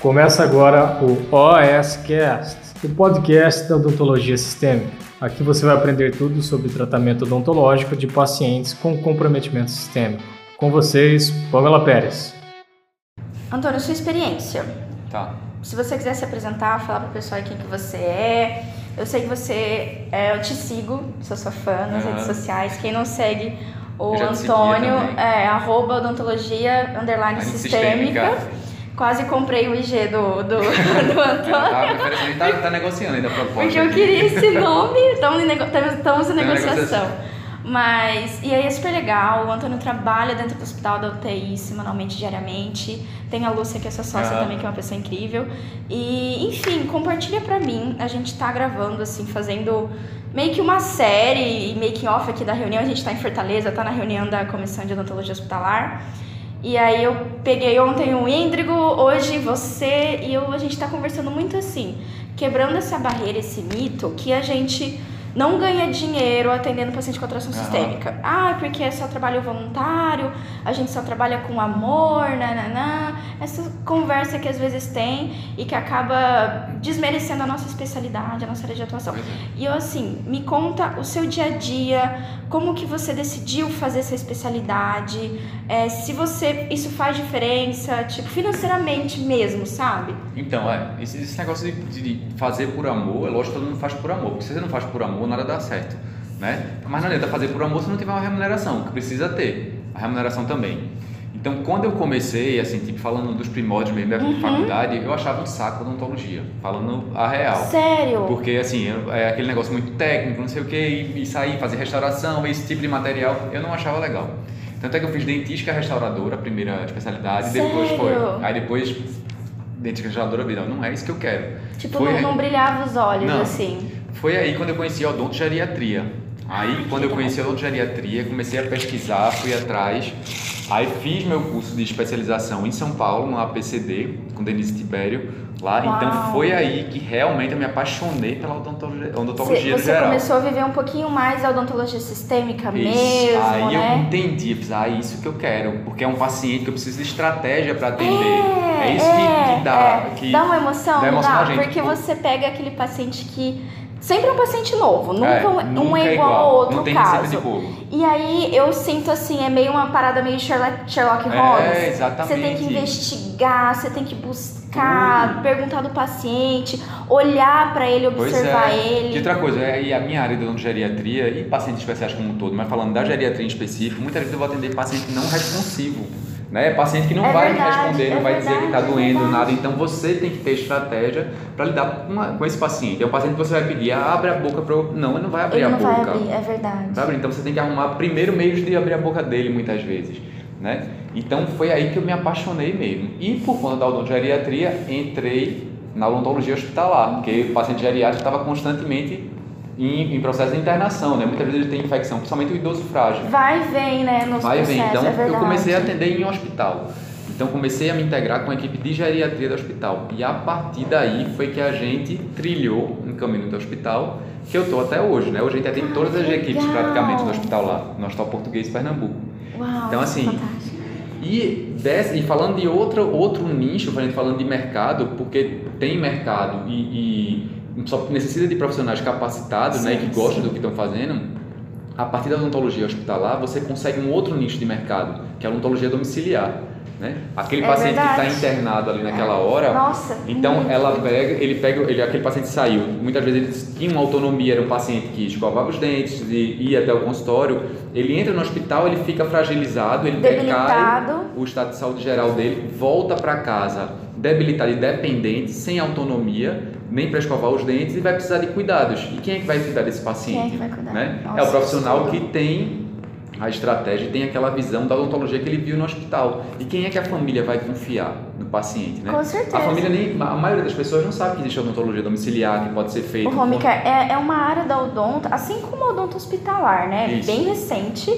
Começa agora o OSCast, o podcast da odontologia sistêmica. Aqui você vai aprender tudo sobre tratamento odontológico de pacientes com comprometimento sistêmico. Com vocês, Pamela Pérez. Antônio, sua experiência. Tá. Se você quiser se apresentar, falar pro pessoal quem que você é. Eu sei que você, é, eu te sigo, sou sua fã nas redes sociais. Quem não segue o Antônio, é arroba odontologia underline Mas sistêmica. Quase comprei o IG do, do, do Antônio. Tá, oferecendo, tá, tá negociando ainda a proposta. Porque eu queria esse nome, estamos em, nego... estamos- em negociação. Mas, e aí é super legal, o Antônio trabalha dentro do hospital da UTI semanalmente, diariamente. Tem a Lúcia, que é sua sócia Aham. também, que é uma pessoa incrível. E, enfim, compartilha pra mim. A gente tá gravando, assim, fazendo meio que uma série, making off aqui da reunião. A gente tá em Fortaleza, tá na reunião da Comissão de Odontologia Hospitalar. E aí eu peguei ontem o Índrigo, hoje você, e eu, a gente tá conversando muito assim, quebrando essa barreira, esse mito, que a gente não ganha dinheiro atendendo paciente com atração Aham. sistêmica. Ah, porque é só trabalho voluntário, a gente só trabalha com amor, nananã. Essa conversa que às vezes tem e que acaba desmerecendo a nossa especialidade, a nossa área de atuação. É. E eu assim, me conta o seu dia a dia, como que você decidiu fazer essa especialidade, é, se você isso faz diferença, tipo, financeiramente mesmo, sabe? Então, é, esse, esse negócio de, de fazer por amor, é lógico que todo mundo faz por amor, porque se você não faz por amor, nada dá certo, né? Mas não adianta fazer por amor se não tiver uma remuneração, que precisa ter, a remuneração também. Então, quando eu comecei, assim, tipo, falando dos primórdios mesmo da Uhum. faculdade, eu achava um saco a odontologia, falando a real. Sério? Porque, assim, é aquele negócio muito técnico, não sei o que, e, sair, fazer restauração, esse tipo de material, eu não achava legal. Tanto é que eu fiz dentística restauradora, a primeira especialidade, e depois Sério? foi. Aí depois, dentística restauradora, não, não é isso que eu quero. Tipo, Foi não, não brilhava os olhos, Não. assim. Foi aí quando eu conheci a odontogeriatria. Aí, quando eu que conheci a odontogeriatria, comecei a pesquisar, fui atrás. Aí fiz meu curso de especialização em São Paulo, no APCD, com Denise Tibério, lá. Uau. Então foi aí que realmente eu me apaixonei pela odontologia, Você, odontologia no você geral. começou a viver um pouquinho mais a odontologia sistêmica Isso. mesmo, Aí eu né? entendi, eu fiz, ah, isso que eu quero, porque é um paciente que eu preciso de estratégia para atender. É, É, isso que, é, que dá. é. Que Dá uma emoção, dá emoção dá? Porque você pega aquele paciente que sempre é um paciente novo, nunca, é, um- é igual ao outro Não tem caso. de. E aí eu sinto assim, é meio uma parada meio Sherlock, Sherlock Holmes. É, exatamente. Você tem que investigar, você tem que buscar, perguntar do paciente, olhar pra ele, observar é. ele. E outra coisa, é, e a minha área de odontogeriatria e pacientes especiais como um todo, mas falando da geriatria em específico, muitas vezes eu vou atender paciente não responsivo. Né? Paciente que não É vai verdade, responder, é não vai dizer que está verdade, é doendo verdade. nada. Então você tem que ter estratégia para lidar com, a- com esse paciente. É um paciente que você vai pedir, ah, abre a boca para eu. Não, ele não vai abrir Ele a não boca. vai abrir, é verdade. Sabe? Então você tem que arrumar primeiro meios de abrir a boca dele muitas vezes, né? Então foi aí que eu me apaixonei mesmo. E por conta da odontogeriatria, entrei na odontologia hospitalar, porque o paciente geriátrico estava constantemente em, em processo de internação, né? Muitas vezes ele tem infecção, principalmente o idoso frágil. Vai e vem, né, nos Vai e vem. Então é eu comecei a atender em um hospital. Então comecei a me integrar com a equipe de geriatria do hospital. E a partir daí foi que a gente trilhou um caminho do hospital que eu tô até hoje, né? Hoje a gente atende Ah, todas as que equipes legal. praticamente do hospital lá, no Hospital Português de Pernambuco. Uau, Então, assim, fantástico. E, desse, e falando de outro, outro nicho, a gente falando de mercado, porque tem mercado e, e só necessita de profissionais capacitados né, e Sim, que gostam sim. do que estão fazendo, a partir da odontologia hospitalar, você consegue um outro nicho de mercado, que é a odontologia domiciliar. Né? Aquele É paciente que está verdade. internado ali naquela hora, Nossa. então muito. ela pega, ele pega, ele, aquele paciente saiu. Muitas vezes ele tinha uma autonomia, era um paciente que escovava os dentes e ia até o consultório. Ele entra no hospital, ele fica fragilizado, ele decai, o estado de saúde geral dele volta para casa debilitado e dependente, sem autonomia, nem para escovar os dentes e vai precisar de cuidados. E quem é que vai cuidar desse paciente? Quem é que vai cuidar? Né? Nossa, é o profissional que tem a estratégia tem aquela visão da odontologia que ele viu no hospital. E quem é que a família vai confiar no paciente, né? Com certeza. A família nem, a maioria das pessoas não sabe que existe odontologia domiciliar que pode ser feita. O home care é, é uma área da odonto, assim como a odonto hospitalar, né? Isso. Bem recente.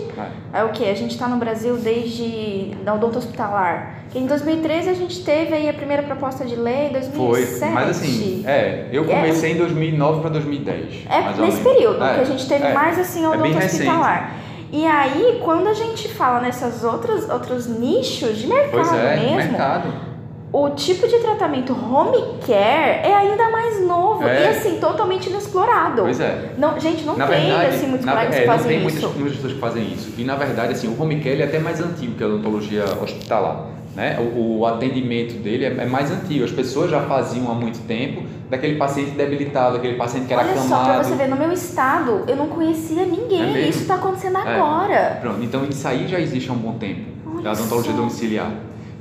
É. É o que? A gente está no Brasil desde da odonto hospitalar. Em 2013 a gente teve aí a primeira proposta de lei, 2007. Foi, mas assim, é, eu É. comecei em 2009 para 2010. É nesse período É, que a gente teve é. mais assim a É odonto hospitalar. E aí, quando a gente fala nessas outras outros nichos de mercado Pois é, mesmo, mercado. O tipo de tratamento home care é ainda mais novo É. e assim, totalmente inexplorado. Pois é. Não, gente, não na tem verdade, assim muitos colegas é, que não fazem tem isso. muitas, muitas pessoas que fazem isso. E na verdade, assim, o home care é até mais antigo que a odontologia hospitalar. Né? O, o atendimento dele é, é mais antigo. As pessoas já faziam há muito tempo daquele paciente debilitado, aquele paciente que era Olha só, acamado. pra você ver, no meu estado, eu não conhecia É ninguém. mesmo? isso tá acontecendo É. agora. Pronto, então isso aí já existe há um bom tempo, Olha da odontologia só. domiciliar.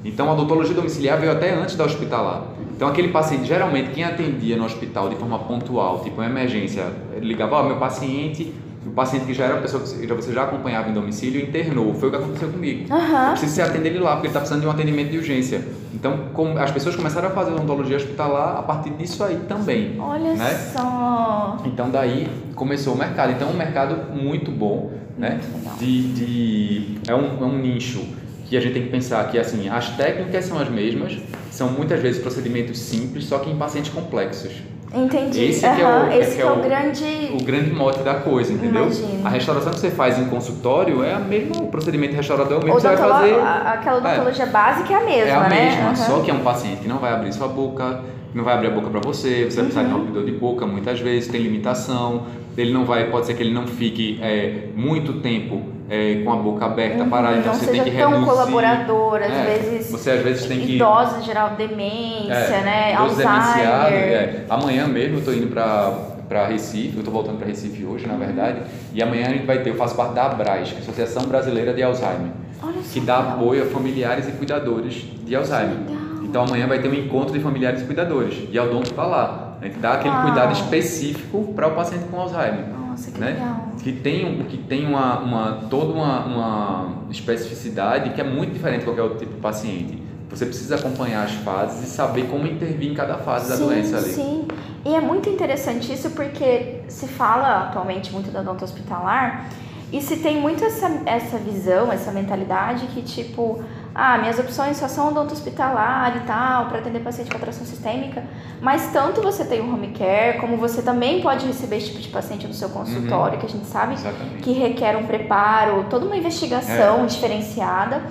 Então a odontologia domiciliar veio até antes da hospitalar. Então aquele paciente, geralmente quem atendia no hospital de forma pontual, tipo uma emergência, ligava, ó, meu paciente, o paciente que já era uma pessoa que já- você já acompanhava em domicílio, internou. Foi o que aconteceu comigo. Eu Aham. preciso você atender ele lá, porque ele está precisando de um atendimento de urgência. Então, como as pessoas começaram a fazer odontologia hospitalar a partir disso aí também. Olha Né? só. Então daí começou o mercado. Então é um mercado muito bom, né? Muito. De, de é, um, é um nicho que a gente tem que pensar que assim as técnicas são as mesmas, são muitas vezes procedimentos simples, só que em pacientes complexos. Entendi. Esse que é o- Esse que que é é o o- grande. O grande mote da coisa, entendeu? Imagino. A restauração que você faz em consultório é o mesmo procedimento restaurador, é o mesmo que você vai fazer. a- Aquela odontologia básica é a mesma, É a né? mesma, Aham. só que é um paciente que não vai abrir sua boca, não vai abrir a boca para você, você vai precisar Uhum. de um abridor de boca muitas vezes, tem limitação, ele não vai, pode ser que ele não fique é, muito tempo é, com a boca aberta, parada, então você tem que tão reduzir. colaborador, às É, vezes. Você às vezes tem que... Idosos, em geral, demência, É, né? Alzheimer. é. Amanhã mesmo eu tô indo para para Recife, eu tô voltando para Recife hoje, na verdade, e amanhã a gente vai ter, eu faço parte da ABRAS, que é a Associação Brasileira de Alzheimer. Que dá apoio a familiares e cuidadores de Alzheimer. legal. Então amanhã vai ter um encontro de familiares e cuidadores e a Odonto está lá. A gente dá aquele Uau. cuidado específico para o paciente com Alzheimer. Nossa, que né? legal. Que tem, que tem uma, uma, toda uma, uma especificidade que é muito diferente de qualquer outro tipo de paciente. Você precisa acompanhar as fases e saber como intervir em cada fase da sim, doença ali. Sim, e é muito interessante isso porque se fala atualmente muito da odonto hospitalar e se tem muito essa, essa visão, essa mentalidade que tipo, ah, minhas opções só são odonto hospitalar e tal, para atender paciente com atração sistêmica, mas tanto você tem o home care, como você também pode receber esse tipo de paciente no seu consultório, que a gente sabe Exatamente. que requer um preparo, toda uma investigação diferenciada.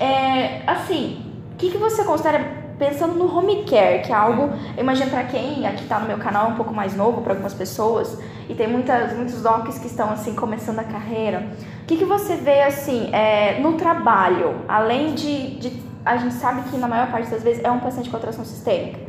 É, assim, o que, que você considera pensando no home care, que é algo, eu imagino para quem aqui tá no meu canal é um pouco mais novo para algumas pessoas e tem muitas muitos docs que estão assim começando a carreira. O que, que você vê assim é, no trabalho, além de, de a gente sabe que na maior parte das vezes é um paciente com atração sistêmica.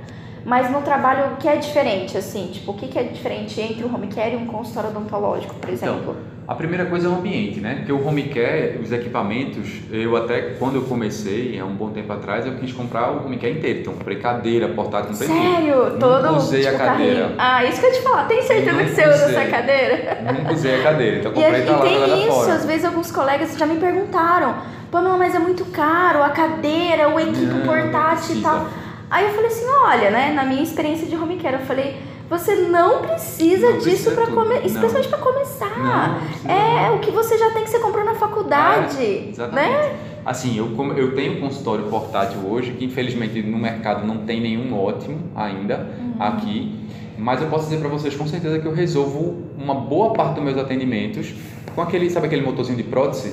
Mas no trabalho, o que é diferente, assim? Tipo, o que, que é diferente entre um home care e um consultório odontológico, por exemplo? Então, a primeira coisa é o ambiente, né? Porque o home care, os equipamentos, eu até, quando eu comecei, há um bom tempo atrás, eu quis comprar o home care inteiro. Então, comprei cadeira, portátil, comprei tudo. Sério? Todo Nunca usei tipo, a cadeira. carrinho. Ah, isso que eu ia te falar. Tem certeza que você usa essa cadeira? Nunca usei a cadeira, então E, comprei e tá lá tem jogada isso, fora. às vezes alguns colegas já me perguntaram, Pamela, mas é muito caro, a cadeira, o equipe Não, não portátil e tal. Aí eu falei assim, olha, né, na minha experiência de home care, eu falei, você não precisa Não disso para começar, especialmente para começar. Não, é o que você já tem que você comprou na faculdade, É, exatamente. né? Assim, eu, eu tenho um consultório portátil hoje, que infelizmente no mercado não tem nenhum ótimo ainda Uhum. aqui, mas eu posso dizer para vocês com certeza que eu resolvo uma boa parte dos meus atendimentos com aquele, sabe aquele motorzinho de prótese?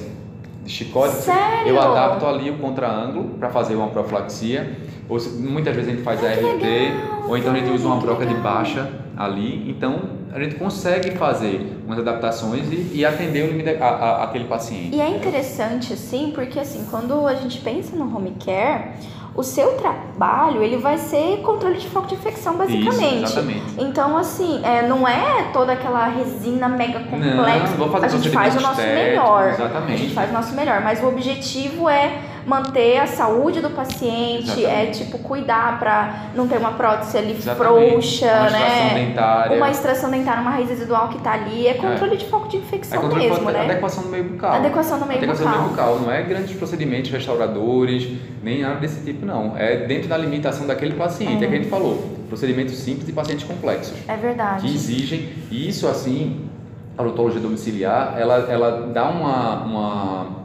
De chicote? Sério? Eu adapto ali o contra-ângulo para fazer uma profilaxia. Ou se- muitas vezes a gente faz ART, legal, ou então a gente usa uma broca de baixa ali. Então a gente consegue fazer umas adaptações e, e atender o limite, a, a- aquele paciente. E é interessante, assim, porque assim, quando a gente pensa no home care, o seu trabalho, ele vai ser controle de foco de infecção, basicamente. Isso, exatamente. Então, assim, é, não é toda aquela resina mega complexa. Não, vou fazer a gente faz o nosso melhor. exatamente. A gente faz o nosso melhor, mas o objetivo é manter a saúde do paciente, é Exatamente. tipo cuidar pra não ter uma prótese ali Exatamente. frouxa, uma extração né? dentária. Uma extração dentária, uma raiz residual que tá ali, é controle de foco de é infecção controle mesmo, de né? adequação do meio bucal. Adequação do meio Adequação do meio bucal. bucal. Não é grandes procedimentos restauradores, nem nada desse tipo, não. É dentro da limitação daquele paciente. É, que a gente falou. Procedimentos simples e pacientes complexos. É verdade. que exigem e isso assim a odontologia domiciliar ela, ela dá uma, uma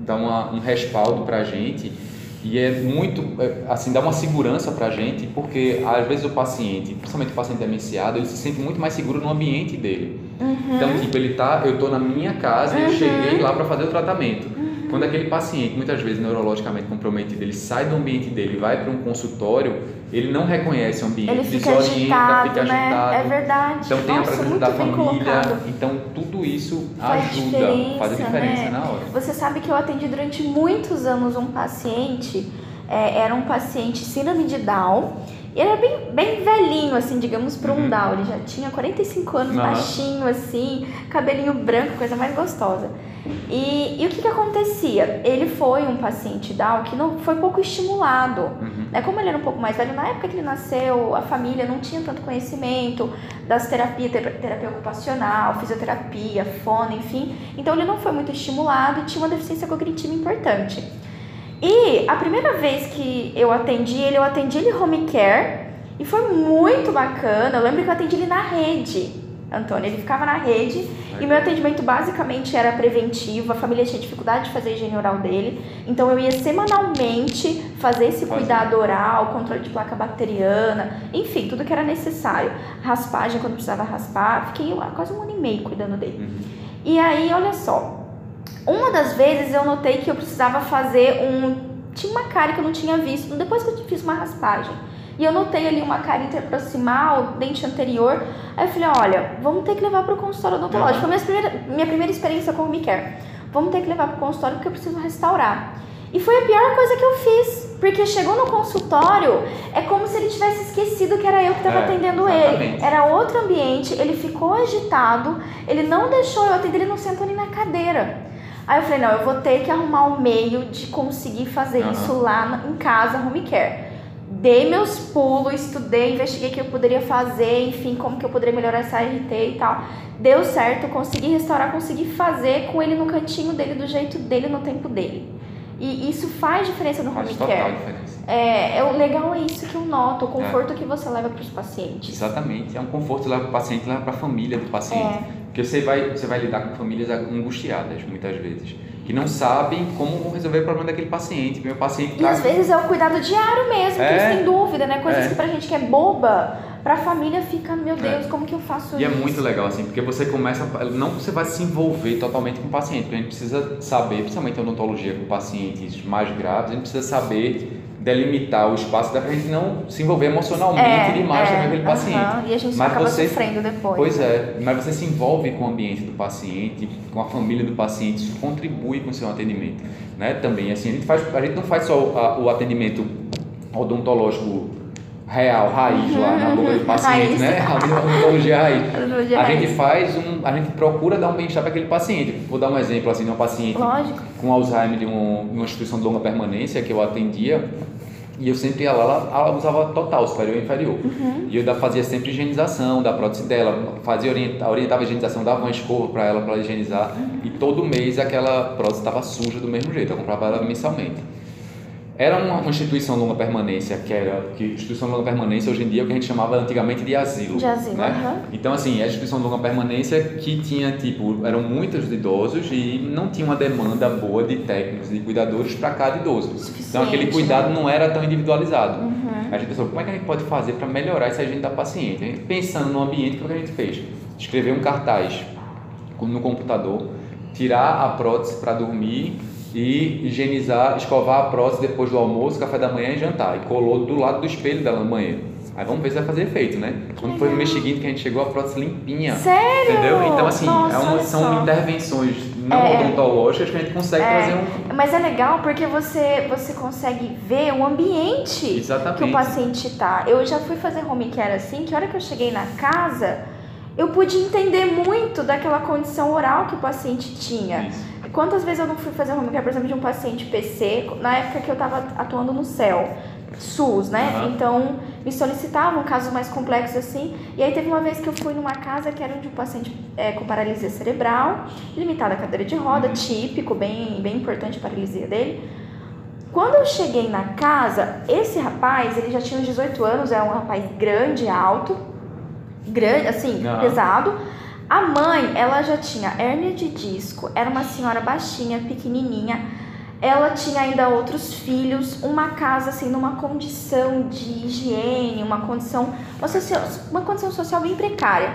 dá uma, um respaldo para a gente e é muito é, assim dá uma segurança para a gente porque às vezes o paciente principalmente o paciente demenciado ele se sente muito mais seguro no ambiente dele Uhum. então tipo ele tá eu tô na minha casa e eu Uhum. cheguei lá para fazer o tratamento Quando aquele paciente, muitas vezes neurologicamente comprometido, ele sai do ambiente dele e vai para um consultório, ele não reconhece o ambiente, Ele fica desorienta, agitado, fica né? agitado. É verdade. Então tem a Nossa, presença muito da família, colocado. então tudo isso Faz ajuda, diferença, faz a diferença né? na hora. Você sabe que eu atendi durante muitos anos um paciente, é, era um paciente síndrome de Down, ele era bem, bem velhinho, assim, digamos, para um Uhum. Down. Ele já tinha 45 anos, baixinho, assim, cabelinho branco, coisa mais gostosa. E, e o que que acontecia? Ele foi um paciente Down que não foi pouco estimulado. Uhum. Né? Como ele era um pouco mais velho, na época que ele nasceu, a família não tinha tanto conhecimento das terapias, ter- terapia ocupacional, fisioterapia, fono, enfim. Então ele não foi muito estimulado e tinha uma deficiência cognitiva importante. E a primeira vez que eu atendi ele, eu atendi ele home care e foi muito bacana. Eu lembro que eu atendi ele na rede, Antônio. Ele ficava na rede e meu atendimento basicamente era preventivo. A família tinha dificuldade de fazer a higiene oral dele, então eu ia semanalmente fazer esse cuidado oral, controle de placa bacteriana, enfim, tudo que era necessário. Raspagem quando precisava raspar. Fiquei lá quase um ano e meio cuidando dele. Uhum. E aí, olha só. Uma das vezes eu notei que eu precisava fazer um. Tinha uma cárie que eu não tinha visto. Depois que eu fiz uma raspagem. E eu notei ali uma cárie interproximal, dente anterior. Aí eu falei: olha, vamos ter que levar para o consultório odontológico. Foi minha primeira, minha primeira experiência com o care. Vamos ter que levar para o consultório porque eu preciso restaurar. E foi a pior coisa que eu fiz. Porque chegou no consultório, é como se ele tivesse esquecido que era eu que estava É, atendendo exatamente. ele. Era outro ambiente, ele ficou agitado, ele não deixou eu atender, ele não sentou nem na cadeira. Aí eu falei, não, eu vou ter que arrumar um meio de conseguir fazer Aham. isso lá em casa, home care. Dei meus pulos, estudei, investiguei o que eu poderia fazer, enfim, como que eu poderia melhorar essa RT e tal. Deu certo, consegui restaurar, consegui fazer com ele no cantinho dele, do jeito dele, no tempo dele. E isso faz diferença no Faz home total care. diferença. É, é o legal é isso que eu noto, o conforto que você leva para os pacientes. Exatamente, é um conforto leva para o paciente, leva para a família do paciente. É. Porque você vai, você vai lidar com famílias angustiadas, muitas vezes, que não sabem como resolver o problema daquele paciente. Meu paciente E tá às vezes é o cuidado diário mesmo, É. que eles têm dúvida, né? Coisas É. que pra gente que é boba, pra família fica, meu Deus, É. como que eu faço E é isso? muito legal, assim, porque você começa. Não você vai se envolver totalmente com o paciente, porque a gente precisa saber, principalmente em odontologia com pacientes mais graves, a gente precisa saber delimitar o espaço da pra gente não se envolver emocionalmente demais também com aquele paciente. É, aham, E a gente Mas acaba você- sofrendo depois. Pois é, mas você se envolve com o ambiente do paciente, com a família do paciente, isso contribui com o seu atendimento, né? Também assim, a gente faz, a gente não faz só a- o atendimento odontológico real, raiz lá na boca do paciente, Raiz. né? A odontologia raiz. Odontologia A raiz. gente faz um, a gente procura dar um bem-estar para aquele paciente. Vou dar um exemplo assim de uma paciente Lógico. com Alzheimer de, um, de uma instituição de longa permanência que eu atendia e eu sempre ia lá, ela, ela usava total, superior e inferior. Uhum. E eu fazia sempre higienização da prótese dela, fazia orienta, orientava a higienização, dava uma escova para ela para higienizar Uhum. e todo mês aquela prótese estava suja do mesmo jeito, eu comprava ela mensalmente. Era uma, instituição de longa permanência, que era que instituição de longa permanência hoje em dia é o que a gente chamava antigamente de asilo. De asilo, né? aham. Então assim, é a instituição de longa permanência que tinha tipo, eram muitos idosos e não tinha uma demanda boa de técnicos e de cuidadores para cada idoso. Então aquele Suficiente, cuidado né? não era tão individualizado. Uhum. A gente pensou, como é que a gente pode fazer para melhorar essa higiene da paciente? Gente pensando no ambiente, o que a gente fez? Escrever um cartaz no computador, tirar a prótese para dormir e higienizar, escovar a prótese depois do almoço, café da manhã e jantar. E colou do lado do espelho dela na manhã. Aí vamos ver se vai fazer efeito, né? Quando foi no mês seguinte que a gente chegou, a prótese limpinha. Sério? Entendeu? Então, assim, Nossa, é uma- são intervenções não É. odontológicas que a gente consegue É. trazer um. Mas é legal porque você, você consegue ver o ambiente Exatamente. que o paciente tá. Eu já fui fazer home care assim, que a hora que eu cheguei na casa, eu pude entender muito daquela condição oral que o paciente tinha. Isso. Quantas vezes eu não fui fazer home care, por exemplo, de um paciente PC, na época que eu estava atuando no CEL, SUS, né? Aham. Então, me solicitavam casos mais complexos assim. E aí teve uma vez que eu fui numa casa que era de um paciente é, com paralisia cerebral, limitada à cadeira de roda, Uhum. típico, bem, bem importante a paralisia dele. Quando eu cheguei na casa, esse rapaz, ele já tinha uns 18 anos, é um rapaz grande, alto, grande, assim, Aham. pesado. A mãe, ela já tinha hérnia de disco, era uma senhora baixinha, pequenininha. Ela tinha ainda outros filhos, uma casa assim numa condição de higiene, uma condição, uma, socia- uma condição social bem precária.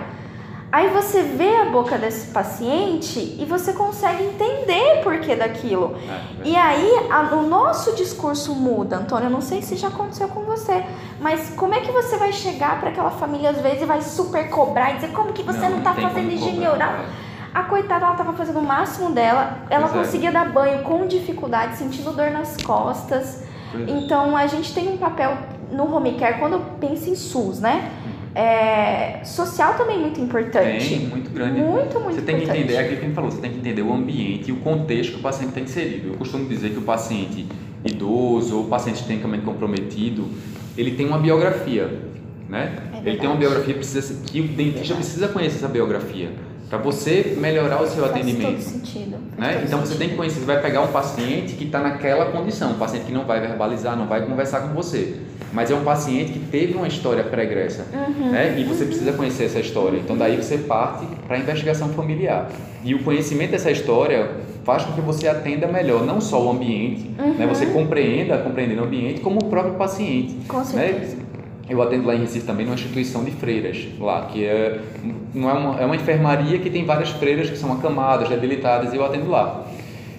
Aí você vê a boca desse paciente e você consegue entender por que daquilo. É, E aí a- o nosso discurso muda, Antônio. Eu não sei se já aconteceu com você, mas como é que você vai chegar para aquela família às vezes e vai super cobrar e dizer como que você não, tá tem fazendo higiene oral? A coitada, ela tava fazendo o máximo dela, ela Pois é. conseguia dar banho com dificuldade, sentindo dor nas costas. Pois é. Então a gente tem um papel no home care, quando eu penso em SUS, né? É, social também muito importante. Tem, muito grande. Muito, muito Você tem que importante. entender, é aquilo que a gente falou, você tem que entender o ambiente e o contexto que o paciente está inserido. Eu costumo dizer que o paciente idoso ou o paciente tecnicamente comprometido, ele tem uma biografia, né? É ele tem uma biografia precisa, que o dentista precisa conhecer essa biografia para você melhorar o seu Faz atendimento. todo sentido. faz Né? todo Então você tem que conhecer, você vai pegar um paciente que está naquela condição, um paciente que não vai verbalizar, não vai conversar com você, mas é um paciente que teve uma história pregressa, Uhum. né? E você precisa conhecer essa história. Então daí você parte para a investigação familiar. E o conhecimento dessa história faz com que você atenda melhor não só o ambiente, né? Uhum. Você compreenda, compreendendo o ambiente, como o próprio paciente. Com né? Eu atendo lá em Recife também numa instituição de freiras, lá, que é, não é, uma, é uma enfermaria que tem várias freiras que são acamadas, reabilitadas, e eu atendo lá.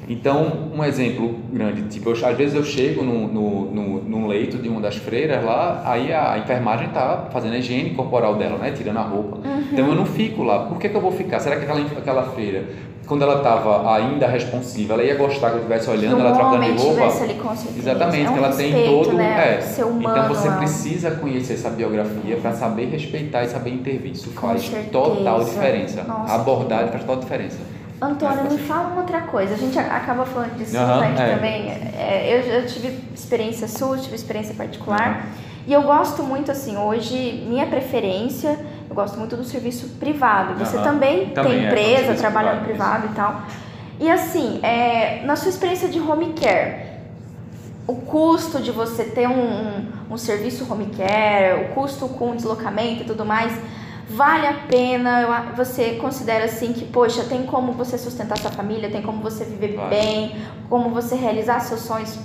Então, um exemplo grande, tipo, eu, às vezes eu chego no, no, no, num leito de uma das freiras lá, aí a, a enfermagem tá fazendo a higiene corporal dela, né, tirando a roupa. Então eu não fico lá. Por que, que eu vou ficar? Será que aquela, aquela freira, quando ela estava ainda responsiva, ela ia gostar que eu estivesse olhando, No ela trocando de roupa? ali com certeza. Exatamente, é um ela tem respeito, todo. né? é. Ser humano. então você é um- precisa conhecer essa biografia para saber respeitar e saber intervir. Isso Com faz certeza. total diferença. Nossa, a abordagem faz total diferença. Antônio, Mas, me fala uma outra coisa. A gente acaba falando disso bastante é. também. É, eu, eu tive experiência SUS, tive experiência particular. E eu gosto muito, assim, hoje, minha preferência, eu gosto muito do serviço privado. Você também, Também tem é, empresa, trabalha no privado, privado e tal. E assim, é, na sua experiência de home care, o custo de você ter um, um, um serviço home care, o custo com deslocamento e tudo mais, vale a pena? Você considera assim que, poxa, tem como você sustentar sua família, tem como você viver Vale. bem, como você realizar seus sonhos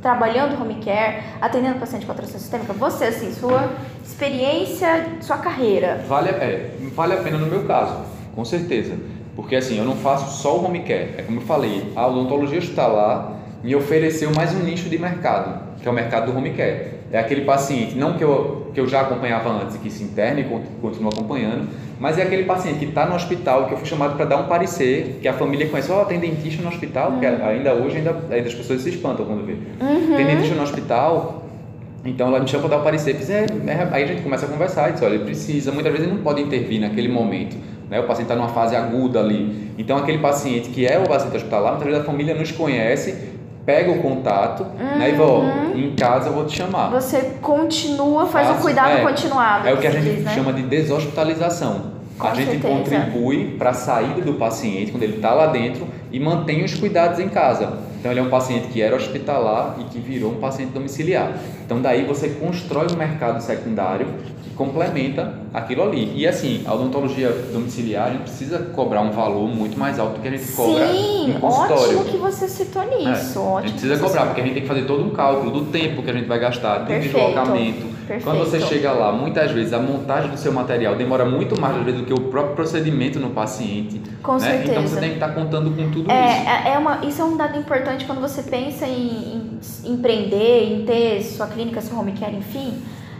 trabalhando home care, atendendo paciente com atração sistêmica? Você, assim, sua experiência, sua carreira. Vale, é, vale a pena no meu caso, com certeza. Porque assim, eu não faço só o home care. É como eu falei, a odontologia hospitalar me ofereceu mais um nicho de mercado, que é o mercado do home care. É aquele paciente, não que eu, que eu já acompanhava antes e que se interna e con- continuo acompanhando, mas é aquele paciente que está no hospital, que eu fui chamado para dar um parecer, que a família conhece, ó, tem dentista no hospital, porque ainda hoje ainda, ainda as pessoas se espantam quando vê. Tem dentista no hospital, então ela me chama para dar o parecer, fiz, é, é, aí a gente começa a conversar, e diz, olha, ele precisa, muitas vezes ele não pode intervir naquele momento, né? o paciente está numa fase aguda ali, então aquele paciente que é o paciente hospitalar, muitas vezes a família nos conhece, pega o contato, né, e fala, ó, em casa eu vou te chamar. Você continua, faz Faço- cuidado é, continuado. É o que a gente diz, né? chama de deshospitalização. Com a gente certeza. contribui para a saída do paciente quando ele está lá dentro e mantém os cuidados em casa. Então ele é um paciente que era hospitalar e que virou um paciente domiciliar. Então daí você constrói um mercado secundário que complementa aquilo ali. E assim, a odontologia domiciliar a gente precisa cobrar um valor muito mais alto do que a gente cobra Sim, no consultório. ótimo que você citou É, nisso. a ótimo gente que precisa cobrar, porque a gente tem que fazer todo um cálculo do tempo que a gente vai gastar, do Perfeito, deslocamento. Perfeito. Quando você chega lá, muitas vezes a montagem do seu material demora muito mais às vezes do que o próprio procedimento no paciente. Com né? certeza. Então você tem que estar contando com tudo isso. É, é- é uma, isso é um dado importante quando você pensa em, em empreender, em ter sua clínica, seu home care, enfim.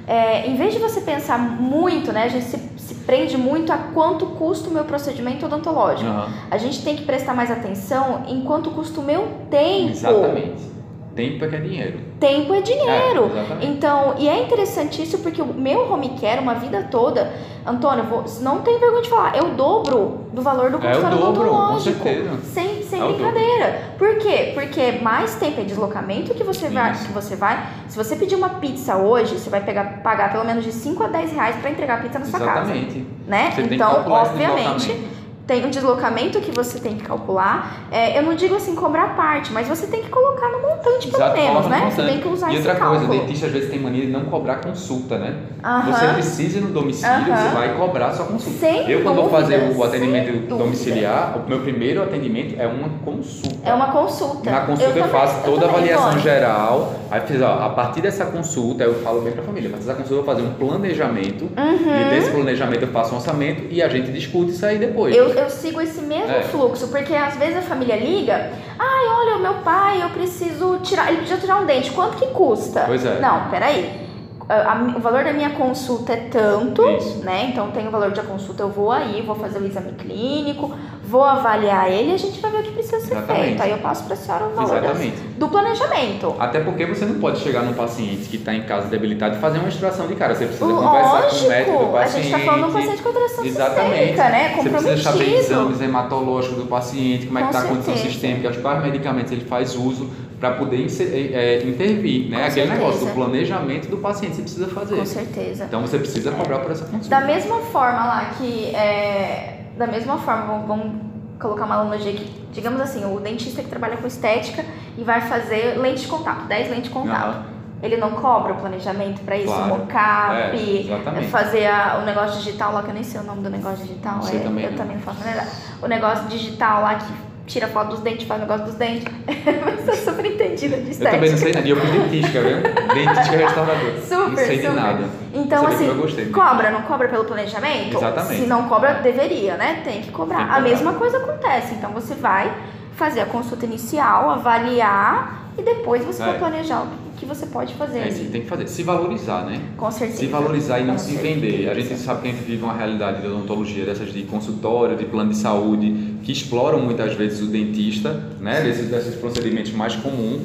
É, em vez de você pensar muito, né, a gente se, se prende muito a quanto custa o meu procedimento odontológico. Aham. A gente tem que prestar mais atenção em quanto custa o meu tempo. Exatamente. Tempo é que é dinheiro. Tempo é dinheiro. É. Então, e é interessante isso porque o meu home care, uma vida toda, Antônio, vou, não tem vergonha de falar, é o dobro do valor do É o consultório dobro, com odontológico. certeza. Sem, sem É dobro. brincadeira. Por quê? Porque mais tempo é deslocamento que você vai, Isso. que você vai. Se você pedir uma pizza hoje, você vai pegar, pagar pelo menos de 5 a 10 reais para entregar a pizza na sua casa. Exatamente. Né? Você então, obviamente. Tem um deslocamento que você tem que calcular. É, eu não digo assim cobrar parte, mas você tem que colocar no montante pelo Exato, menos, né? Você montante. tem que usar E outra coisa, cálculo. o dentista às vezes tem mania de não cobrar consulta, né? Aham. Você precisa ir no domicílio, Aham. você vai cobrar sua consulta. Sem eu, quando vou dúvidas, fazer o atendimento dúvida. domiciliar, o meu primeiro atendimento é uma consulta. É uma consulta. Na consulta eu, também- faço eu toda a também, avaliação geral. Aí fiz, ó, a partir dessa consulta, eu falo bem pra família, a partir dessa consulta eu vou fazer um planejamento. Uhum. E desse planejamento eu faço um orçamento e a gente discute isso aí depois. Eu, eu sigo esse mesmo É. fluxo, porque às vezes a família liga, ai, olha, o meu pai, eu preciso tirar, ele precisa tirar um dente, quanto que custa? Pois é. Não, peraí. A- a- o valor da minha consulta é tanto, Isso. né? Então tem o valor da consulta, eu vou aí, vou fazer o exame clínico, vou avaliar ele e a gente vai ver o que precisa ser Exatamente. feito. Aí eu passo pra senhora o valor Exatamente. do planejamento. Até porque você não pode chegar num paciente que está em casa debilitado e fazer uma extração de cara. Você precisa conversar com o médico do Lógico, a paciente. gente tá falando de um paciente com alteração Exatamente. sistêmica, né? Você precisa saber exames hematológicos do paciente, como é que Com está a condição sistêmica, quais medicamentos ele faz uso para poder inse- é, intervir, né? Com Aquele certeza. negócio do planejamento do paciente você precisa fazer. Com certeza. Então você precisa cobrar por essa consulta. Da mesma forma lá que é, da mesma forma, vamos, colocar uma analogia aqui. Digamos assim, o dentista que trabalha com estética e vai fazer lente de contato, 10 lentes de contato. Ele não cobra o planejamento para isso, Claro. mocap, É, fazer a- o negócio digital lá, que eu nem sei o nome do negócio digital. É, também eu não. também não faço nada. O negócio digital lá que tira foto dos dentes, faz negócio dos dentes. Mas eu sou super entendida de Eu estética. também não sei nada. E eu fui dentística, viu? Dentística e restaurador. Super, não sei de super. nada. Então, Você assim, eu gostei. cobra, não cobra pelo planejamento? Exatamente. Se não cobra, deveria, né? Tem que cobrar. Tem que A mesma coisa acontece. Então, você vai fazer a consulta inicial, avaliar e depois você É. vai planejar o que você pode fazer. É tem que fazer. Se valorizar, né? Com certeza. Se valorizar e não Com se certeza. vender. A gente sabe que a gente vive uma realidade de odontologia dessas de consultório, de plano de saúde, que exploram muitas vezes o dentista, né? Desses, desses procedimentos mais comum,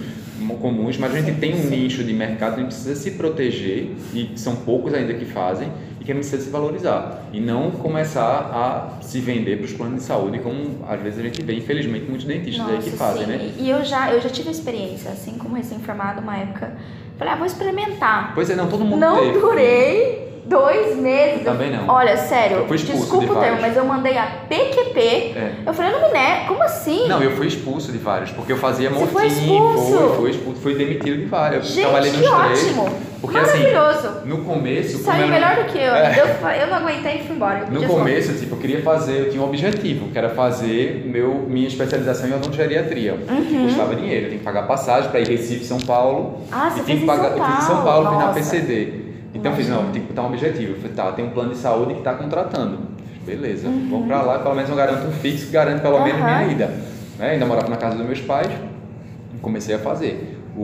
comuns, mas a gente tem um Sim. nicho de mercado que a gente precisa se proteger, e são poucos ainda que fazem, e que a gente precisa se valorizar. E não começar a se vender para os planos de saúde, como às vezes a gente vê, infelizmente, muitos dentistas aí que Nossa, fazem, sim. né? E eu já, eu já tive experiência, assim como recém-formado, uma época. Falei, ah, vou experimentar. Pois é, não, todo mundo Não teve. durei dois meses. Eu também não. Olha, sério, Eu fui expulso desculpa de o termo, vários. mas eu mandei a PQP. É. Eu falei, não me nego, como assim? Não, eu fui expulso de vários, porque eu fazia Você mortinho, foi expulso? fui, fui expulso, fui demitido de vários. Gente, Trabalhei nos que três. ótimo. Porque assim, Maravilhoso. no começo, Saiu melhor do que eu. É. eu. Eu não aguentei e fui embora. No começo, tipo, eu queria fazer, eu tinha um objetivo, que era fazer meu, minha especialização em odontogeriatria. Uhum. Custava dinheiro, eu tinha que pagar passagem para ir Recife, São Paulo. Ah, e você tinha que pagar, São Eu fiz em São Paulo, Paulo, fiz na nossa. PCD. Então eu fiz, não, tem que botar um objetivo. Eu falei, tá, tem um plano de saúde que está contratando. Beleza, Uhum. vamos para lá, pelo menos eu garanto um fixo que garante pelo menos Aham. minha ida. Né? Ainda morava na casa dos meus pais, comecei a fazer o, o,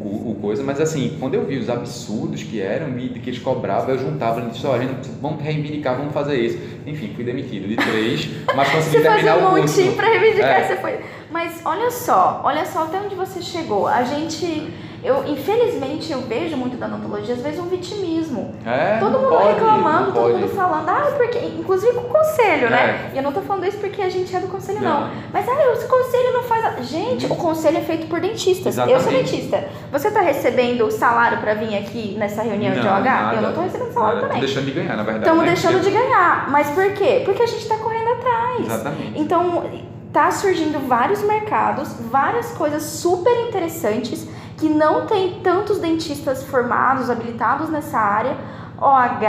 o, o- coisa, mas assim, quando eu vi os absurdos que eram e que eles cobravam, eu juntava e disse, ó, vamos reivindicar, vamos fazer isso. Enfim, fui demitido de três, mas consegui Você terminar fazia um o curso. montinho pra reivindicar, É. você foi. Mas olha só, olha só até onde você chegou. A gente, eu infelizmente eu vejo muito da odontologia, às vezes um vitimismo. É, Todo não mundo pode, reclamando, não todo mundo falando, ah, porque. Inclusive com o conselho, né? É. E eu não tô falando isso porque a gente é do conselho, não. Não. Mas ah, o conselho não faz. nada. Gente, o conselho é feito por dentistas. Eu sou Exatamente. dentista. Você tá recebendo salário pra vir aqui nessa reunião de OH? nada, eu não tô recebendo salário nada. também. Tô deixando de ganhar, na verdade. Estamos né? deixando de ganhar. Mas por quê? Porque a gente está correndo atrás. Exatamente. Então, tá surgindo vários mercados, várias coisas super interessantes que não tem tantos dentistas formados, habilitados nessa área. OH,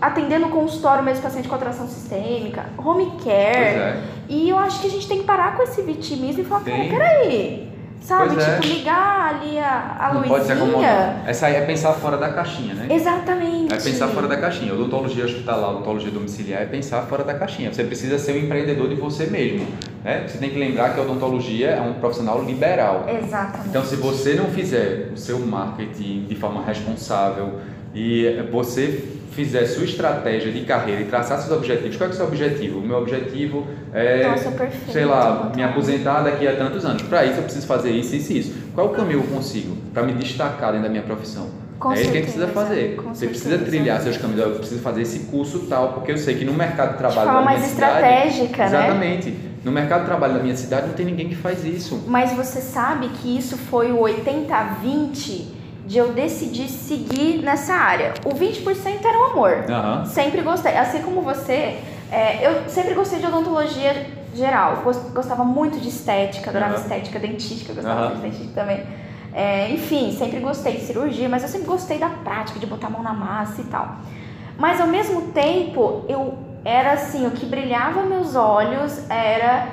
atendendo consultório mesmo paciente com atração sistêmica, home care. é. E eu acho que a gente tem que parar com esse vitimismo e falar, cara, peraí. Sabe, Pois é. tipo, ligar ali a, a Não pode se acomodar. Essa aí é pensar fora da caixinha, né? Exatamente. É pensar fora da caixinha. Odontologia hospitalar, odontologia domiciliar é pensar fora da caixinha. Você precisa ser um empreendedor de você mesmo. Né? Você tem que lembrar que a odontologia é um profissional liberal. Exatamente. Então, se você não fizer o seu marketing de forma responsável e você fizer sua estratégia de carreira e traçar seus objetivos, qual é, é o seu objetivo? O meu objetivo é, Nossa, perfeito. sei lá, me aposentar daqui a tantos anos. Para isso, eu preciso fazer isso, isso e isso. Qual é o caminho eu consigo para me destacar dentro da minha profissão? Com é isso que a gente precisa fazer. com Você precisa certeza. trilhar seus caminhos. Eu preciso fazer esse curso tal, porque eu sei que no mercado de De trabalho forma da minha mais cidade, estratégica, né? exatamente. No mercado de trabalho da minha cidade não tem ninguém que faz isso. Mas você sabe que isso foi o 80-20 de eu decidir seguir nessa área. O 20% era o amor. Aham. Sempre gostei. Assim como você, É, eu sempre gostei de odontologia geral. Gostava muito de estética, adorava uhum. estética dentística, gostava uhum. de dentística também. É, enfim, sempre gostei de cirurgia, mas eu sempre gostei da prática, de botar a mão na massa e tal. Mas ao mesmo tempo, eu era assim, o que brilhava meus olhos era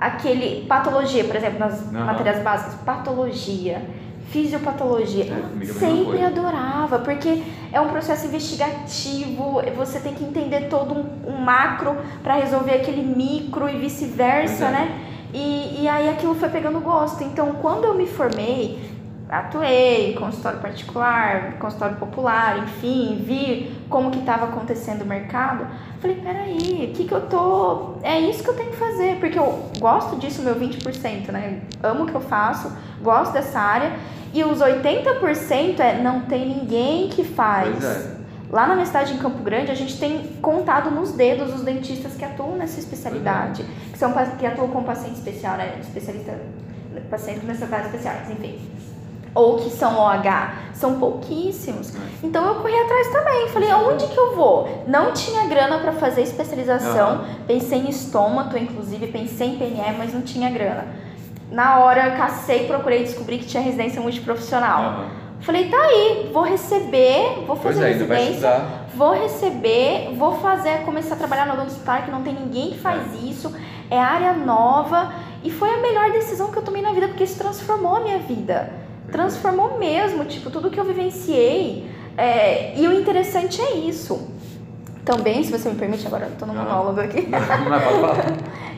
aquele patologia, por exemplo, nas uhum. matérias básicas, patologia fisiopatologia. É, sempre adorava, porque é um processo investigativo, você tem que entender todo um, um macro para resolver aquele micro e vice-versa, é. né? E, e aí aquilo foi pegando gosto. Então, quando eu me formei, atuei, consultório particular, consultório popular, enfim, vi como que estava acontecendo o mercado, falei, peraí, o que que eu tô... É isso que eu tenho que fazer, porque eu gosto disso, meu 20%, né? Amo o que eu faço, gosto dessa área, e os 80% é não tem ninguém que faz. É. Lá na minha cidade, em Campo Grande, a gente tem contado nos dedos os dentistas que atuam nessa especialidade, é. que, são, que atuam com paciente especial, né? Especialista, pacientes com necessidades especiais, enfim. Ou que são OH, são pouquíssimos. Então eu corri atrás também. Falei, aonde que eu vou? Não tinha grana para fazer especialização. Uhum. Pensei em estômago, inclusive, pensei em PNE, mas não tinha grana na hora cacei, procurei descobrir que tinha residência multiprofissional. Uhum. Falei, tá aí, vou receber, vou fazer é, residência, vou receber, vou fazer, começar a trabalhar no Hospital, que não tem ninguém que faz é. isso, é área nova, e foi a melhor decisão que eu tomei na vida, porque isso transformou a minha vida. Transformou mesmo, tipo, tudo que eu vivenciei. É, e o interessante é isso. Também, se você me permite, agora eu tô no monólogo aqui. Não, não é falar.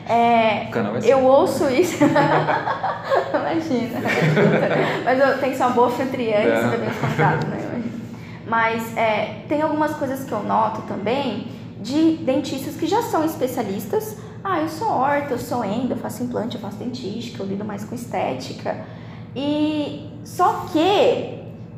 É, eu ouço isso. Imagina. Mas eu tenho que ser uma boa anfitriã e ser bem convidado, né? Mas é, tem algumas coisas que eu noto também de dentistas que já são especialistas. Ah, eu sou horta, eu sou endo, eu faço implante, eu faço dentística, eu lido mais com estética. E só que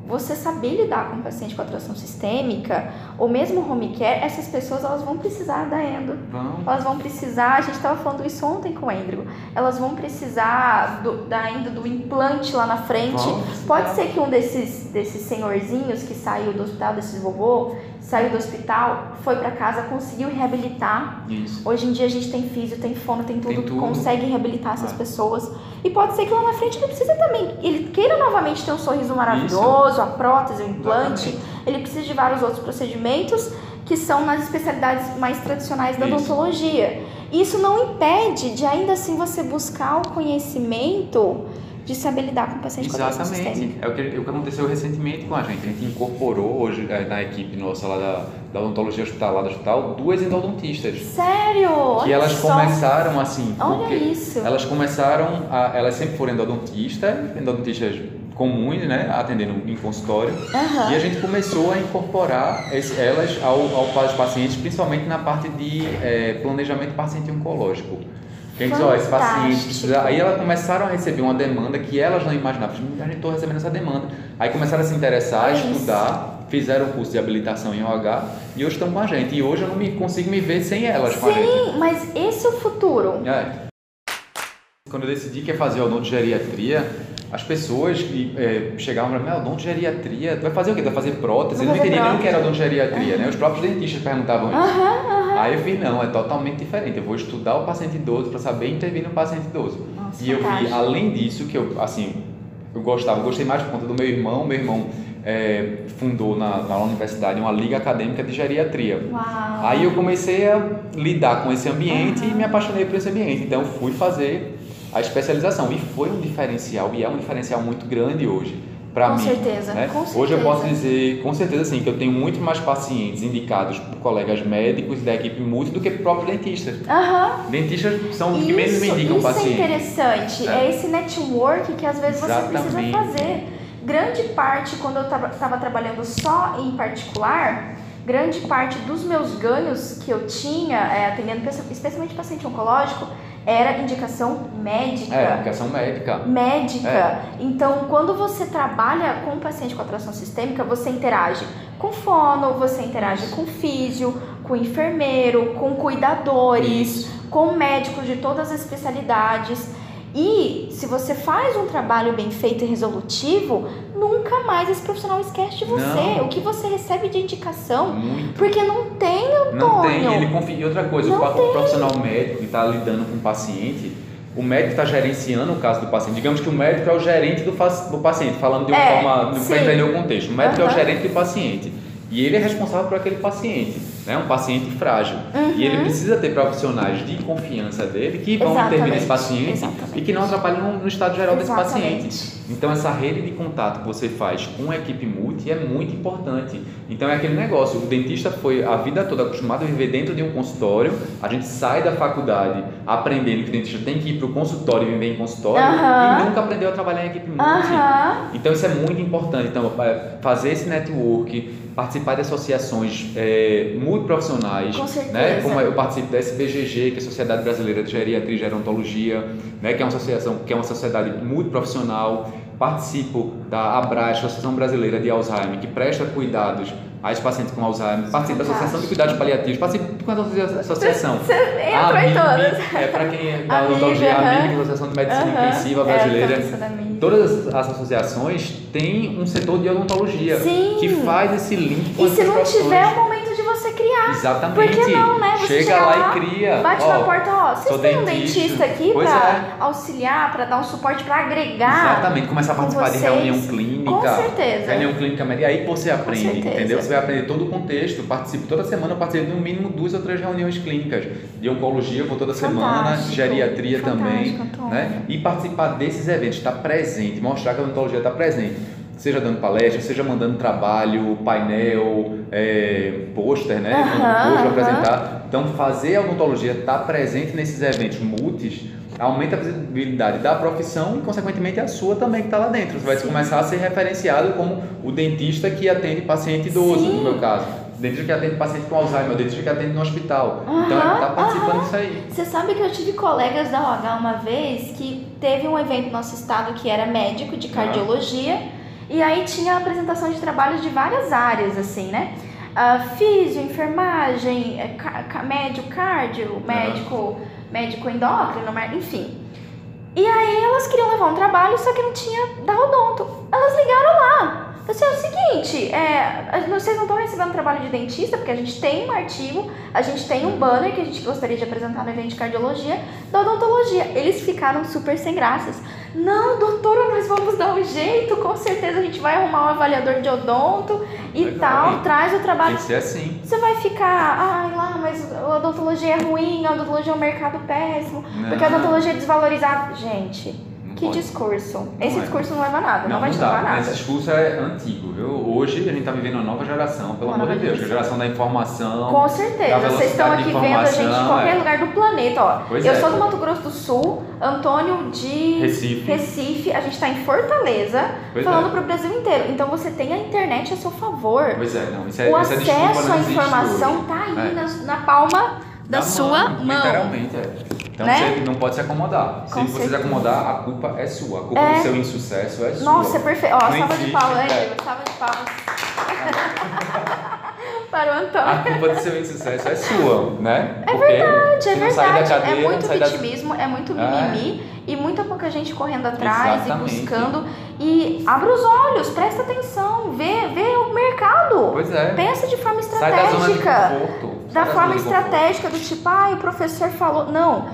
você saber lidar com um paciente com atração sistêmica, ou mesmo home care, essas pessoas elas vão precisar da endo. Vão. Elas vão precisar, a gente estava falando isso ontem com o Endrigo, elas vão precisar do, da endo do implante lá na frente. Pode ser que um desses, desses senhorzinhos que saiu do hospital, desses vovô, saiu do hospital, foi para casa, conseguiu reabilitar. Isso. Hoje em dia a gente tem físio, tem fono, tem tudo, tem tudo. consegue reabilitar essas é. pessoas. E pode ser que lá na frente ele precise também, ele queira novamente ter um sorriso maravilhoso, Isso. a prótese, o implante, Exatamente. ele precisa de vários outros procedimentos que são nas especialidades mais tradicionais da Isso. odontologia. Isso não impede de ainda assim você buscar o conhecimento de saber lidar com o paciente Exatamente. com É o que, o que aconteceu recentemente com a gente. A gente incorporou hoje é, na equipe nossa lá da, da odontologia hospitalar do hospital duas endodontistas. Sério? Que elas só. começaram assim. Olha isso. Elas começaram a, elas sempre foram endodontistas, endodontistas comuns, né, atendendo em consultório. Uhum. E a gente começou a incorporar elas ao, ao pacientes, principalmente na parte de é, planejamento paciente oncológico. Diz, ó, esse paciente precisa. Aí elas começaram a receber uma demanda que elas não imaginavam. A gente estou recebendo essa demanda. Aí começaram a se interessar, é estudar, fizeram o curso de habilitação em OH e hoje estão com a gente. E hoje eu não me consigo me ver sem elas Sim, com a gente. Sim, mas esse é o futuro. É. Quando eu decidi que ia fazer odontogeriatria, as pessoas que é, chegavam para mim, ah, odontogeriatria, tu vai fazer o quê? Tu vai fazer prótese? Eles não entendiam nem o que era odontogeriatria, uhum. né? Os próprios dentistas perguntavam isso. Uhum, uhum. Aí eu vi, não, é totalmente diferente. Eu vou estudar o paciente idoso para saber intervir no paciente idoso. Nossa, e eu vi, além disso, que eu, assim, eu gostava, eu gostei mais por conta do meu irmão. Meu irmão é, fundou na, na universidade uma liga acadêmica de geriatria. Uau. Aí eu comecei a lidar com esse ambiente e me apaixonei por esse ambiente. Então fui fazer a especialização. E foi um diferencial, e é um diferencial muito grande hoje para mim. Certeza, né? Com certeza. Hoje eu posso dizer, com certeza sim, que eu tenho muito mais pacientes indicados por colegas médicos da equipe multi do que próprios dentistas. Uhum. Dentistas são os que menos me indicam isso pacientes. Isso é interessante, é. é. esse network que às vezes Exatamente. você precisa fazer. Grande parte, quando eu estava trabalhando só em particular, grande parte dos meus ganhos que eu tinha, é, atendendo especialmente paciente oncológico, era indicação médica. É, indicação médica. Médica. É. Então, quando você trabalha com um paciente com atração sistêmica, você interage com fono, você interage com físio, com enfermeiro, com cuidadores, Isso. com médicos de todas as especialidades. E se você faz um trabalho bem feito e resolutivo, nunca mais esse profissional esquece de você. Não. O que você recebe de indicação. Muito. Porque não tem, Antônio. Não tem, ele confia. E outra coisa, Não o tem. profissional médico que está lidando com o paciente, o médico está gerenciando o caso do paciente. Digamos que o médico é o gerente do, do paciente, falando de uma É, forma, para entender o contexto. O médico é Aham. o gerente do paciente. E ele é responsável por aquele paciente, né? um paciente frágil. Uhum. E ele precisa ter profissionais de confiança dele que vão Exatamente, intervir nesse paciente exatamente. e que não atrapalhem no, estado geral desse Exatamente. paciente. Então essa rede de contato que você faz com a equipe multi é muito importante. Então é aquele negócio, o dentista foi a vida toda acostumado a viver dentro de um consultório, a gente sai da faculdade aprendendo que o dentista tem que ir para o consultório e viver em consultório Aham. e nunca aprendeu a trabalhar em equipe multi. Aham. Então isso é muito importante. Então é, fazer esse network, participar de associações é, multiprofissionais, Com certeza. né? Como eu participo da SBGG, que é a Sociedade Brasileira de Geriatria e Gerontologia, né? Que é uma associação, que é uma sociedade multiprofissional. Participo da ABRAS, Associação Brasileira de Alzheimer, que presta cuidados aos pacientes com Alzheimer. Participo da Associação de Cuidados Paliativos. Participo de quantas associação? Você entrou em todas. É para quem é da odontologia, a. MIG, Associação de Medicina Aham. Intensiva É, Brasileira. minha. Todas as associações têm um setor de odontologia Sim. que faz esse link com E as se não tiver, é o momento de você criar. Exatamente. Por que não, né? Você Chega chega lá, lá, e cria. Bate Ó, na porta, ó, vocês têm um dentista. aqui Pois pra auxiliar, pra dar um suporte, pra agregar? Exatamente, começar a participar de vocês. reunião clínica. Com certeza. Reunião clínica. E aí você aprende, entendeu? Você vai aprender todo o contexto. Participo toda semana, eu participo de no mínimo duas ou três reuniões clínicas. De oncologia, eu vou toda semana, Fantástico. geriatria também. Fantástico, Antônio. Né? E participar desses eventos, estar presente, mostrar que a odontologia está presente. Seja dando palestra, seja mandando trabalho, painel, é, pôster, né? Mandando pôster aham. apresentar. Então, fazer a odontologia estar presente nesses eventos multis aumenta a visibilidade da profissão e, consequentemente, a sua também que está lá dentro. Você vai Sim. começar a ser referenciado como o dentista que atende paciente idoso, Sim. no meu caso. O dentista que atende paciente com Alzheimer, o dentista que atende no hospital. então, Aham, está participando aham. disso aí. Você sabe que eu tive colegas da OH uma vez que teve um evento no nosso estado que era médico de cardiologia e aí tinha apresentação de trabalhos de várias áreas, assim, né? Ah, físio, enfermagem, eh, médico cardio, médico, médico endócrino, enfim. E aí elas queriam levar um trabalho, só que não tinha da odonto. Elas ligaram lá. Assim, é o seguinte, é, vocês não estão recebendo trabalho de dentista, porque a gente tem um artigo, a gente tem um banner que a gente gostaria de apresentar no evento de cardiologia, da odontologia. Eles ficaram super sem graças. Não, doutora, nós vamos dar um jeito, com certeza a gente vai arrumar um avaliador de odonto e Legal, tal, hein? traz o trabalho. que ser assim. Você vai ficar, ai lá, mas a odontologia é ruim, a odontologia é um mercado péssimo, porque a Não. odontologia é desvalorizada. Gente, Não que pode. discurso. Não Esse é. discurso não leva a nada, não, Não, vai te levar nada. Esse discurso é antigo, viu? Hoje a gente está vivendo uma nova geração, pelo amor de Deus, que é a geração. da informação. Com certeza, vocês estão aqui vendo a gente em qualquer é. lugar do planeta, ó. Pois eu é. sou do Mato Grosso do Sul, Antônio de Recife. Recife, a gente está em Fortaleza, Pois falando é. para o Brasil inteiro. Então você tem a internet a seu favor. Pois é, não. Isso é, o acesso à informação hoje. tá aí na, na palma da sua mão. Literalmente, é. Então Né? você não pode se acomodar. Com se você se acomodar, a culpa é sua. A culpa É. do seu insucesso é sua. Nossa, é perfeito. Ó, Não salva de palmas, é. Salva de palmas. Para o A Antônio. culpa do seu insucesso é sua, né? É Porque verdade, é verdade. cadeira, é muito sair da- vitimismo, é muito É. mimimi e muita pouca gente correndo atrás Exatamente. e buscando. E abra os olhos, presta atenção, vê, vê o mercado. Pois é. Pensa de forma Sai da zona de estratégica. conforto. Da forma estratégica, do tipo, ah, o professor falou. Não.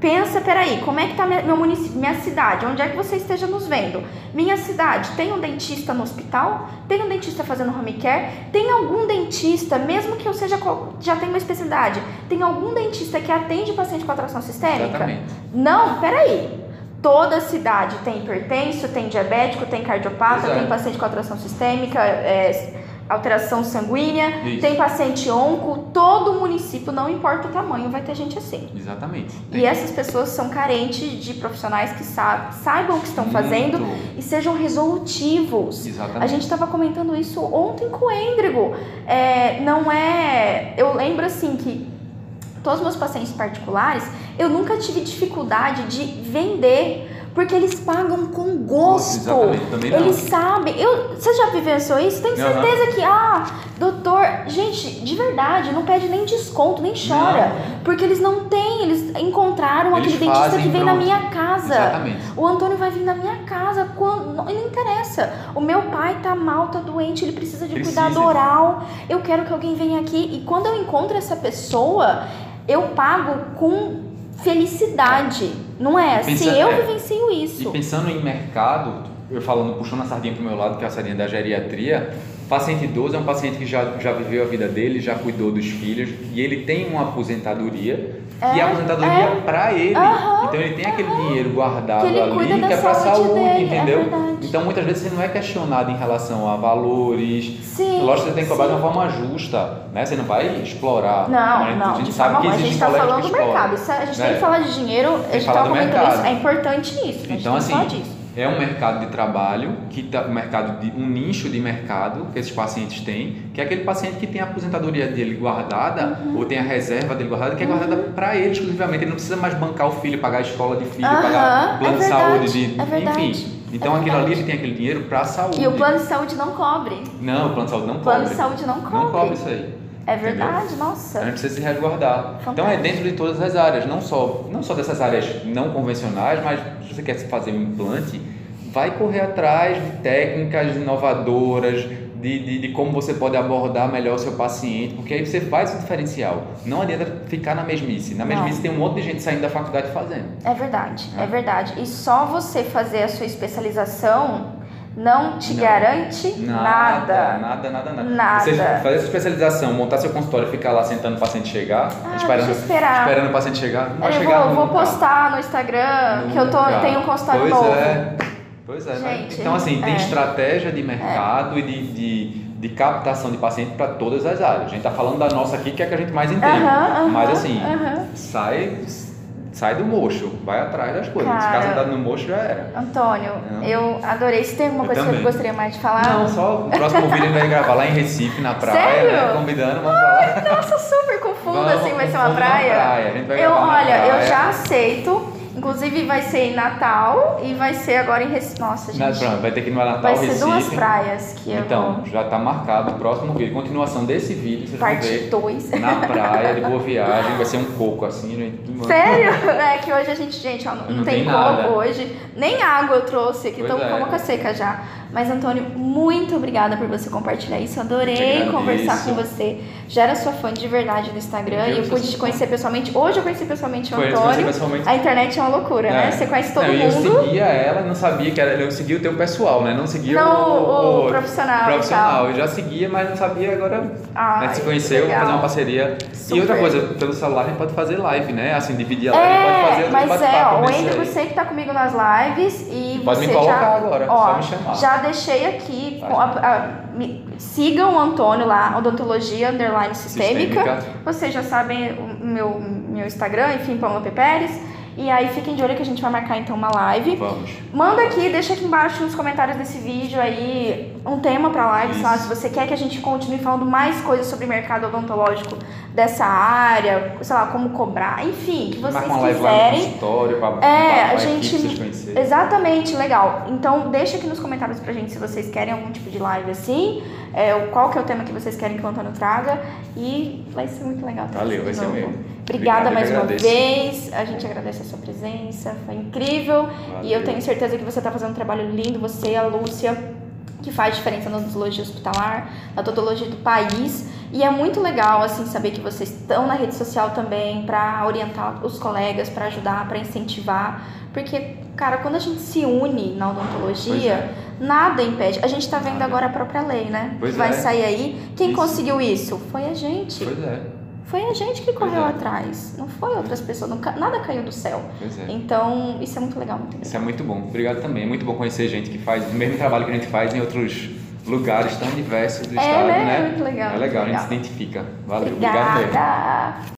Pensa, peraí, como é que tá minha- meu município, minha cidade? Onde é que você esteja nos vendo? Minha cidade tem um dentista no hospital? Tem um dentista fazendo home care? Tem algum dentista, mesmo que eu seja já tenha uma especialidade, tem algum dentista que atende paciente com atração sistêmica? Exatamente. Não, peraí. Toda cidade tem hipertenso, tem diabético, tem cardiopata, é. tem paciente com atração sistêmica, é, alteração sanguínea, Isso. tem paciente onco. Todo município, não importa o tamanho, vai ter gente assim. Exatamente. E essas pessoas são carentes de profissionais que sa- saibam o que estão fazendo Muito. e sejam resolutivos. Exatamente. A gente estava comentando isso ontem com o Endrigo. É, não é. Eu lembro assim que todos os meus pacientes particulares, eu nunca tive dificuldade de vender. Porque eles pagam com gosto. Não. Eles sabem. Eu, você já vivenciou isso? Tenho certeza que, ah, doutor. Gente, de verdade, não pede nem desconto, nem chora. Porque eles não têm, eles encontraram Eles aquele dentista que vem na pronto. minha casa. casa. Exatamente. O Antônio vai vir na minha casa. Quando... Não, não interessa. O meu pai tá mal, tá doente, ele precisa de Precisa. cuidado oral. Eu quero que alguém venha aqui. E quando eu encontro essa pessoa, eu pago com felicidade. Não é? Pensa- Se eu é. vivencio E isso. pensando em mercado, eu falando, puxando a sardinha pro meu lado, que é a sardinha da geriatria, paciente idoso é um paciente que já, já viveu a vida dele, já cuidou dos filhos, e ele tem uma aposentadoria, e É, a aposentadoria é. é pra ele. Então ele tem aquele dinheiro guardado Que ali, que é pra saúde dele, é entendeu? verdade. então muitas vezes você não é questionado em relação a valores. Sim. Lógico que você tem que cobrar de uma forma justa, né? Você não vai explorar. Não, Mas não, a gente de sabe que alguma. A gente está falando do mercado. Isso, a gente tem É. que falar de dinheiro, a gente estava do comentando mercado. isso. É importante gente Então, tem assim, que falar disso. É um mercado de trabalho, que tá, um mercado de um nicho de mercado que esses pacientes têm, que é aquele paciente que tem a aposentadoria dele guardada Uhum. ou tem a reserva dele guardada, que é guardada para ele exclusivamente. Ele não precisa mais bancar o filho, pagar a escola de filho, Aham, pagar plano é de saúde, de, é verdade, enfim. Então é aquilo ali ele tem aquele dinheiro para a saúde. E o plano de saúde não cobre. Não, o plano de saúde não O plano cobre. de saúde não cobre. Não cobre isso aí. É verdade, nossa. A gente precisa se resguardar. Então é Fantástico. dentro de todas as áreas, não só, não só dessas áreas não convencionais, mas se você quer fazer um implante, vai correr atrás de técnicas inovadoras, de, de, de como você pode abordar melhor o seu paciente, porque aí você faz o diferencial. Não adianta ficar na mesmice. Na Não. mesmice tem um monte de gente saindo da faculdade fazendo. É verdade, é É. verdade. E só você fazer a sua especialização não te Não. garante nada. Nada, nada, nada. Nada. Você fazer essa especialização, montar seu consultório e ficar lá sentando o paciente chegar, Ah, esperando, esperando o paciente chegar, não vai Eu chegar vou, vou nunca. postar no Instagram que eu tô, Nunca. tenho um consultório pois novo. É. Pois é. Gente, então, assim, tem é. estratégia de mercado e de, de, de captação de paciente para todas as áreas. A gente tá falando da nossa aqui, que é a que a gente mais entende. Aham, aham, Mas, assim, aham. sai, sai do mocho, vai atrás das coisas. Se Cara. ficar sentado no mocho, já era. Antônio, Não. eu adorei. Se tem alguma Eu coisa que também. eu gostaria mais de falar? Não, só o próximo vídeo a gente vai gravar lá em Recife, na praia, Sério? né? Convidando, vamos pra lá. Nossa, super confundo Vamos, assim, vai ser uma praia. praia, a gente vai eu, olha, eu praia. já aceito. Inclusive vai ser em Natal e vai ser agora em Recife. Nossa, gente. pronto, vai ter que ir no Natal, vai ser Recife. duas praias que eu Então, vou. já tá marcado o próximo vídeo. Continuação desse vídeo, vocês Parte ver 2. na praia, de boa viagem. Vai ser um coco assim, gente. Sério? É que hoje a gente, gente, ó, não, Não tem tem nada. coco hoje. Nem água eu trouxe aqui, Pois tô com é. a boca seca já. Mas, Antônio, muito obrigada por você compartilhar isso. Eu Eu adorei conversar com você. Já era sua fã de verdade no Instagram Eu e eu pude te fã. conhecer pessoalmente. Hoje eu conheci pessoalmente o Foi, eu Antônio. pessoalmente. A internet é uma loucura, né? É. Você conhece todo Não, Eu mundo. seguia ela, não sabia que era. Eu seguia o teu pessoal, né? Não seguia Não, o, o profissional e profissional. tal. Eu já seguia, mas não sabia agora. Ai, né, se conheceu, fazer uma parceria. Super. E outra coisa, pelo celular a gente pode fazer live, né? Assim, dividir a live, pode fazer É, mas é, ó, o aí. você que tá comigo nas lives e Pode me colocar já, agora, ó, só me chamar. Já deixei aqui, a- a- me- sigam o Antônio lá, odontologia underline sistêmica. Vocês já sabem o meu, meu Instagram, enfim, Pamela P. Pérez. E aí fiquem de olho que a gente vai marcar então uma live. Vamos. Manda aqui, deixa aqui embaixo nos comentários desse vídeo aí um tema pra live, sei lá, se você quer que a gente continue falando mais coisas sobre mercado odontológico dessa área, sei lá, como cobrar, enfim, que vocês Marca uma live lá no quiserem. consultório, pra, É, pra, a gente. Exatamente, legal. Então deixa aqui nos comentários pra gente se vocês querem algum tipo de live assim, é, o- qual que é o tema que vocês querem que o Antônio traga. E vai ser muito legal. Valeu, vai ser mesmo. Obrigada Obrigado, mais uma vez. A gente agradece a sua presença, foi incrível. E eu Valeu. tenho certeza que você está fazendo um trabalho lindo, você e a Lúcia, que faz diferença na odontologia hospitalar, na odontologia do país. E é muito legal, assim, saber que vocês estão na rede social também para orientar os colegas, para ajudar, para incentivar. Porque, cara, quando a gente se une na odontologia, nada impede. A gente tá vendo agora a própria lei, né? Pois que vai é. sair aí. Quem Isso. conseguiu isso? Foi a gente. Pois é, Foi a gente que correu é. atrás. Não foi outras pessoas. não nada caiu do céu. é. Então, isso é muito legal, muito legal. Isso é muito bom. Obrigado também. É muito bom conhecer gente que faz o mesmo trabalho que a gente faz em outros lugares tão diversos do É, estado, né? né? Muito legal, É legal, muito a gente se identifica. Valeu, obrigado mesmo.